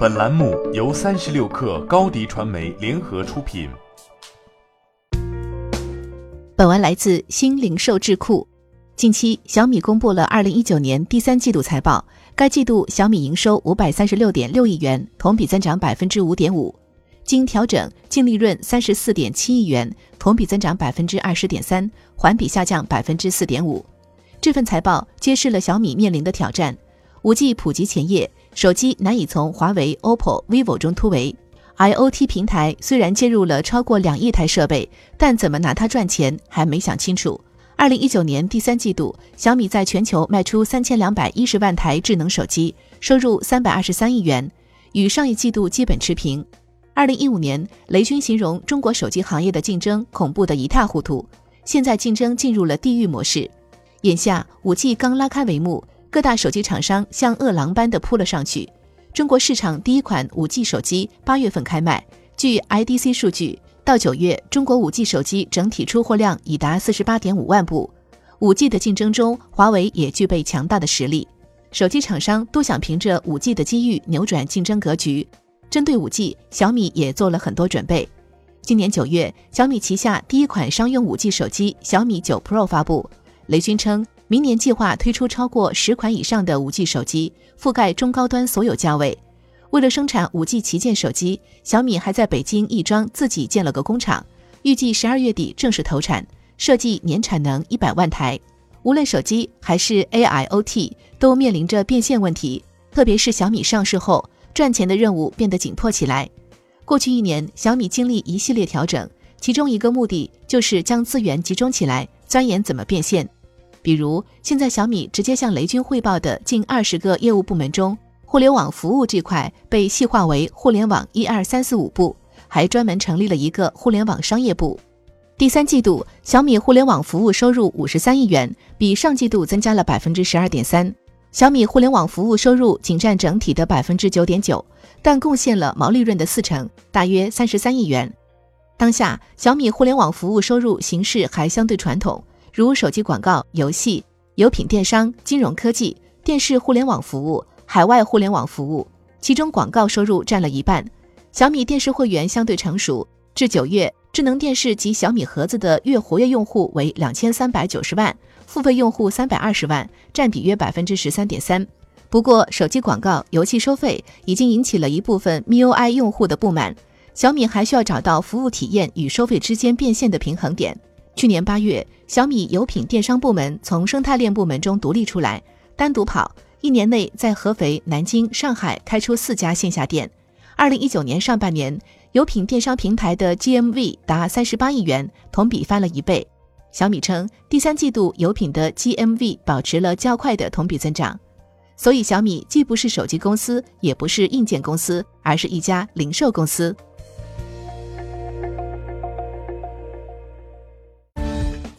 本栏目由三十六氪高低传媒联合出品。本文来自新零售智库。近期，小米公布了二零一九年第三季度财报，该季度小米营收五百三十六点六亿元，同比增长百分之五点五，经调整净利润三十四点七亿元，同比增长百分之二十点三，环比下降百分之四点五。这份财报揭示了小米面临的挑战：五 G 普及前夜。手机难以从华为、OPPO、vivo 中突围，IoT 平台虽然接入了超过两亿台设备，但怎么拿它赚钱还没想清楚。二零一九年第三季度，小米在全球卖出三千两百一十万台智能手机，收入三百二十三亿元，与上一季度基本持平。二零一五年，雷军形容中国手机行业的竞争恐怖的一塌糊涂，现在竞争进入了地狱模式。眼下，五 G 刚拉开帷幕。各大手机厂商像饿狼般的扑了上去。中国市场第一款五 G 手机八月份开卖，据 IDC 数据，到九月，中国五 G 手机整体出货量已达四十八点五万部。五 G 的竞争中，华为也具备强大的实力。手机厂商都想凭着五 G 的机遇扭转竞争格局。针对五 G，小米也做了很多准备。今年九月，小米旗下第一款商用五 G 手机小米九 Pro 发布。雷军称。明年计划推出超过十款以上的五 G 手机，覆盖中高端所有价位。为了生产五 G 旗舰手机，小米还在北京亦庄自己建了个工厂，预计十二月底正式投产，设计年产能一百万台。无论手机还是 AIoT，都面临着变现问题，特别是小米上市后，赚钱的任务变得紧迫起来。过去一年，小米经历一系列调整，其中一个目的就是将资源集中起来，钻研怎么变现。比如，现在小米直接向雷军汇报的近二十个业务部门中，互联网服务这块被细化为互联网一二三四五部，还专门成立了一个互联网商业部。第三季度，小米互联网服务收入五十三亿元，比上季度增加了百分之十二点三。小米互联网服务收入仅占整体的百分之九点九，但贡献了毛利润的四成，大约三十三亿元。当下，小米互联网服务收入形式还相对传统。如手机广告、游戏、油品电商、金融科技、电视互联网服务、海外互联网服务，其中广告收入占了一半。小米电视会员相对成熟，至九月，智能电视及小米盒子的月活跃用户为两千三百九十万，付费用户三百二十万，占比约百分之十三点三。不过，手机广告、游戏收费已经引起了一部分 MIUI 用户的不满，小米还需要找到服务体验与收费之间变现的平衡点。去年八月，小米有品电商部门从生态链部门中独立出来，单独跑。一年内在合肥、南京、上海开出四家线下店。二零一九年上半年，有品电商平台的 GMV 达三十八亿元，同比翻了一倍。小米称，第三季度有品的 GMV 保持了较快的同比增长。所以，小米既不是手机公司，也不是硬件公司，而是一家零售公司。